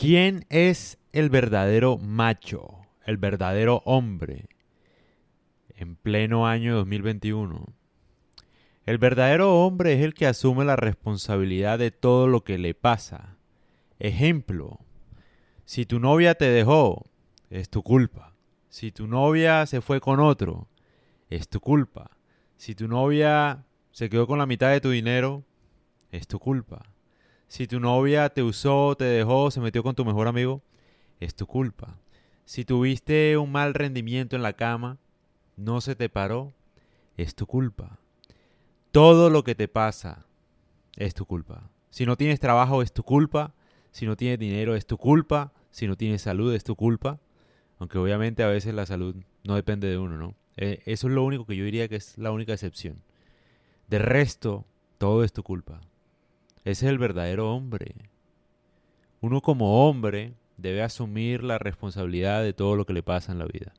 ¿Quién es el verdadero macho, el verdadero hombre en pleno año 2021? El verdadero hombre es el que asume la responsabilidad de todo lo que le pasa. Ejemplo, si tu novia te dejó, es tu culpa. Si tu novia se fue con otro, es tu culpa. Si tu novia se quedó con la mitad de tu dinero, es tu culpa. Si tu novia te usó, te dejó, se metió con tu mejor amigo, es tu culpa. Si tuviste un mal rendimiento en la cama, no se te paró, es tu culpa. Todo lo que te pasa es tu culpa. Si no tienes trabajo, es tu culpa. Si no tienes dinero, es tu culpa. Si no tienes salud, es tu culpa. Aunque obviamente a veces la salud no depende de uno, ¿no? Eh, eso es lo único que yo diría que es la única excepción. De resto, todo es tu culpa. Ese es el verdadero hombre. Uno como hombre debe asumir la responsabilidad de todo lo que le pasa en la vida.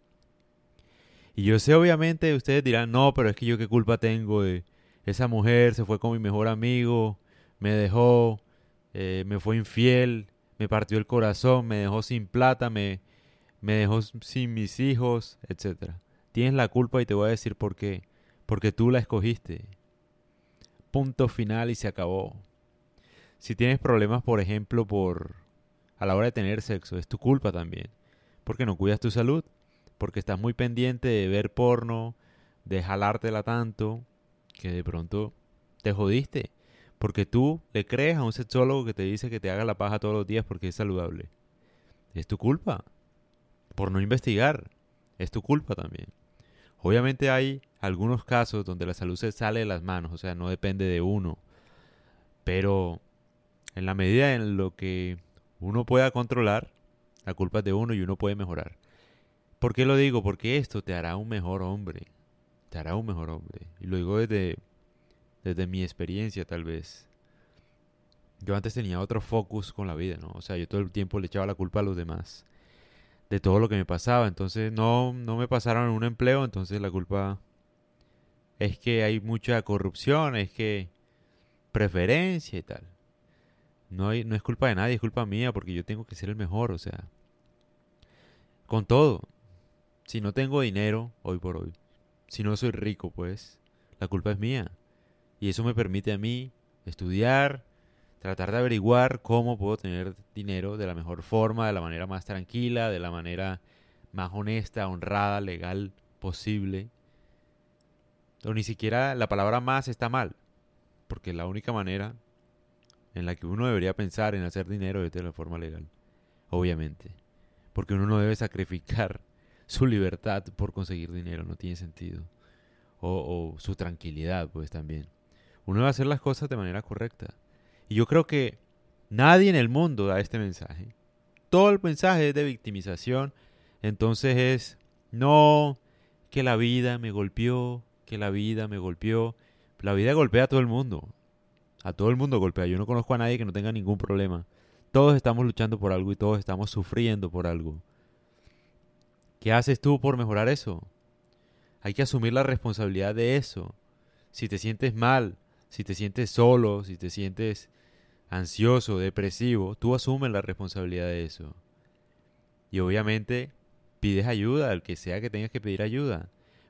Y yo sé, obviamente, ustedes dirán, no, pero es que yo qué culpa tengo de esa mujer, se fue con mi mejor amigo, me dejó, eh, me fue infiel, me partió el corazón, me dejó sin plata, me, me dejó sin mis hijos, etc. Tienes la culpa y te voy a decir por qué. Porque tú la escogiste. Punto final y se acabó. Si tienes problemas, por ejemplo, por a la hora de tener sexo, es tu culpa también. Porque no cuidas tu salud, porque estás muy pendiente de ver porno, de jalártela tanto, que de pronto te jodiste. Porque tú le crees a un sexólogo que te dice que te haga la paja todos los días porque es saludable. Es tu culpa. Por no investigar. Es tu culpa también. Obviamente hay algunos casos donde la salud se sale de las manos, o sea, no depende de uno. Pero en la medida en lo que uno pueda controlar, la culpa es de uno y uno puede mejorar. ¿Por qué lo digo? Porque esto te hará un mejor hombre. Te hará un mejor hombre. Y lo digo desde, desde mi experiencia tal vez. Yo antes tenía otro focus con la vida, ¿no? O sea, yo todo el tiempo le echaba la culpa a los demás. De todo lo que me pasaba. Entonces no, no me pasaron un empleo. Entonces la culpa es que hay mucha corrupción. Es que preferencia y tal. No, no es culpa de nadie, es culpa mía porque yo tengo que ser el mejor, o sea. Con todo. Si no tengo dinero hoy por hoy, si no soy rico, pues, la culpa es mía. Y eso me permite a mí estudiar, tratar de averiguar cómo puedo tener dinero de la mejor forma, de la manera más tranquila, de la manera más honesta, honrada, legal posible. O ni siquiera la palabra más está mal, porque la única manera en la que uno debería pensar en hacer dinero de la forma legal. Obviamente. Porque uno no debe sacrificar su libertad por conseguir dinero, no tiene sentido. O, su tranquilidad, pues también. Uno debe hacer las cosas de manera correcta. Y yo creo que nadie en el mundo da este mensaje. Todo el mensaje es de victimización. Entonces es, no, que la vida me golpeó, que la vida me golpeó. La vida golpea a todo el mundo. A todo el mundo golpea. Yo no conozco a nadie que no tenga ningún problema. Todos estamos luchando por algo y todos estamos sufriendo por algo. ¿Qué haces tú por mejorar eso? Hay que asumir la responsabilidad de eso. Si te sientes mal, si te sientes solo, si te sientes ansioso, depresivo, tú asumes la responsabilidad de eso. Y obviamente pides ayuda al que sea que tengas que pedir ayuda.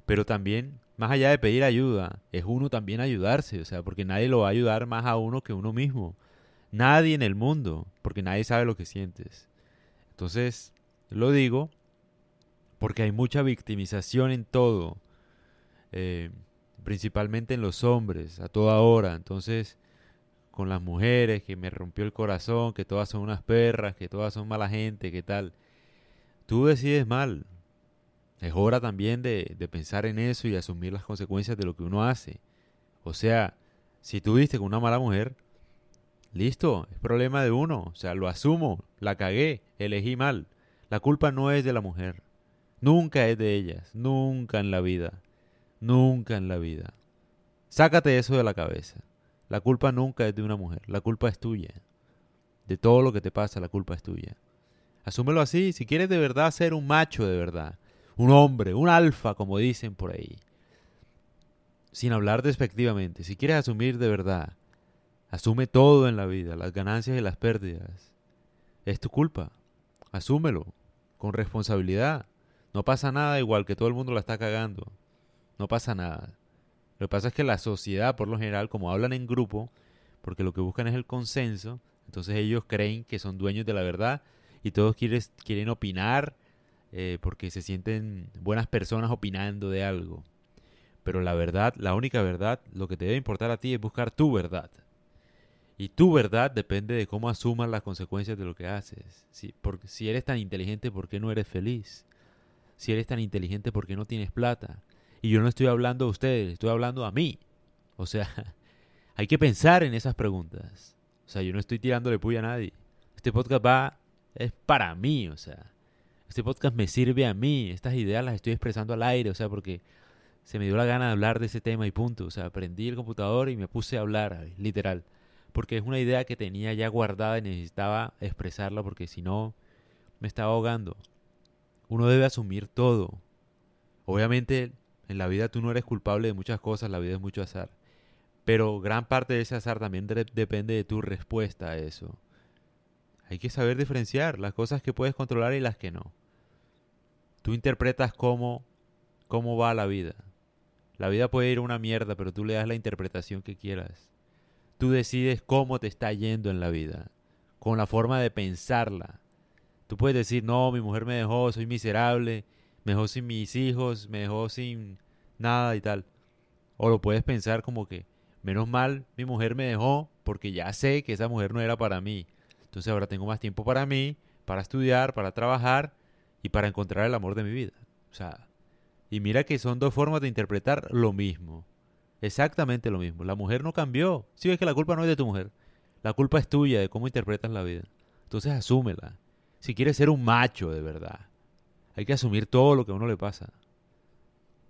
Pero también más allá de pedir ayuda, es uno también ayudarse, o sea, porque nadie lo va a ayudar más a uno que uno mismo. Nadie en el mundo, porque nadie sabe lo que sientes. Entonces, lo digo porque hay mucha victimización en todo, eh, principalmente en los hombres, a toda hora. Entonces, con las mujeres, que me rompió el corazón, que todas son unas perras, que todas son mala gente, que tal. Tú decides mal, es hora también de, pensar en eso y asumir las consecuencias de lo que uno hace. O sea, si tú viste con una mala mujer, listo, es problema de uno. O sea, lo asumo, la cagué, elegí mal. La culpa no es de la mujer. Nunca es de ellas, nunca en la vida. Nunca en la vida. Sácate eso de la cabeza. La culpa nunca es de una mujer, la culpa es tuya. De todo lo que te pasa, la culpa es tuya. Asúmelo así, si quieres de verdad ser un macho de verdad, un hombre, un alfa, como dicen por ahí. Sin hablar despectivamente, si quieres asumir de verdad, asume todo en la vida, las ganancias y las pérdidas. es tu culpa. Asúmelo, con responsabilidad. No pasa nada igual que todo el mundo la está cagando. No pasa nada. Lo que pasa es que la sociedad, por lo general, como hablan en grupo, porque lo que buscan es el consenso, entonces ellos creen que son dueños de la verdad y todos quieren, quieren opinar eh, porque se sienten buenas personas opinando de algo. Pero la verdad, la única verdad, lo que te debe importar a ti es buscar tu verdad. Y tu verdad depende de cómo asumas las consecuencias de lo que haces. Si, si eres tan inteligente, ¿por qué no eres feliz? Si eres tan inteligente, ¿por qué no tienes plata? Y yo no estoy hablando a ustedes, estoy hablando a mí. O sea, hay que pensar en esas preguntas. O sea, yo no estoy tirándole puya a nadie. Este podcast va, es para mí, o sea. Este podcast me sirve a mí. Estas ideas las estoy expresando al aire, o sea, porque se me dio la gana de hablar de ese tema y punto. O sea, aprendí el computador y me puse a hablar, literal porque es una idea que tenía ya guardada y necesitaba expresarla porque si no me estaba ahogando. Uno debe asumir todo. Obviamente en la vida tú no eres culpable de muchas cosas, la vida es mucho azar. Pero gran parte de ese azar también depende de tu respuesta a eso. Hay que saber diferenciar las cosas que puedes controlar y las que no. Tú interpretas cómo, cómo va la vida. La vida puede ir una mierda, pero tú le das la interpretación que quieras. Tú decides cómo te está yendo en la vida, con la forma de pensarla. Tú puedes decir, no, mi mujer me dejó, soy miserable, me dejó sin mis hijos, me dejó sin nada y tal. O lo puedes pensar como que, menos mal, mi mujer me dejó porque ya sé que esa mujer no era para mí. Entonces ahora tengo más tiempo para mí, para estudiar, para trabajar y para encontrar el amor de mi vida. O sea, y mira que son dos formas de interpretar lo mismo. Exactamente lo mismo. La mujer no cambió. Si ves que la culpa no es de tu mujer. La culpa es tuya de cómo interpretas la vida. Entonces asúmela. Si quieres ser un macho de verdad, hay que asumir todo lo que a uno le pasa.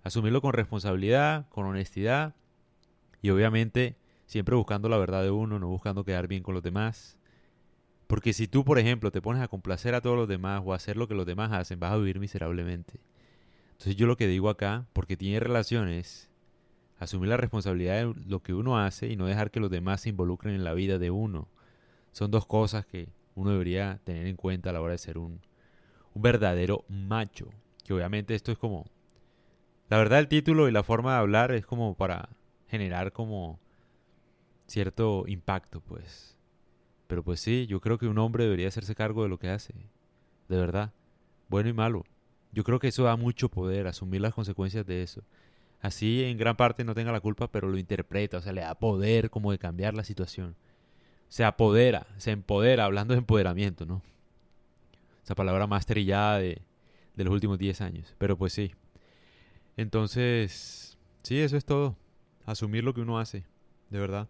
Asumirlo con responsabilidad, con honestidad y obviamente siempre buscando la verdad de uno, no buscando quedar bien con los demás. Porque si tú, por ejemplo, te pones a complacer a todos los demás o a hacer lo que los demás hacen, vas a vivir miserablemente. Entonces yo lo que digo acá, porque tiene relaciones, asumir la responsabilidad de lo que uno hace y no dejar que los demás se involucren en la vida de uno. Son dos cosas que uno debería tener en cuenta a la hora de ser un, verdadero macho. Que obviamente esto es como... La verdad el título y la forma de hablar es como para generar como cierto impacto, pues. Pero pues sí, yo creo que un hombre debería hacerse cargo de lo que hace. De verdad. Bueno y malo. Yo creo que eso da mucho poder, asumir las consecuencias de eso así en gran parte no tenga la culpa, pero lo interpreta, o sea, le da poder como de cambiar la situación. Se apodera, se empodera, hablando de empoderamiento, ¿no? Esa palabra más trillada de, de los últimos 10 años, pero pues sí. Entonces, sí, eso es todo. Asumir lo que uno hace, de verdad.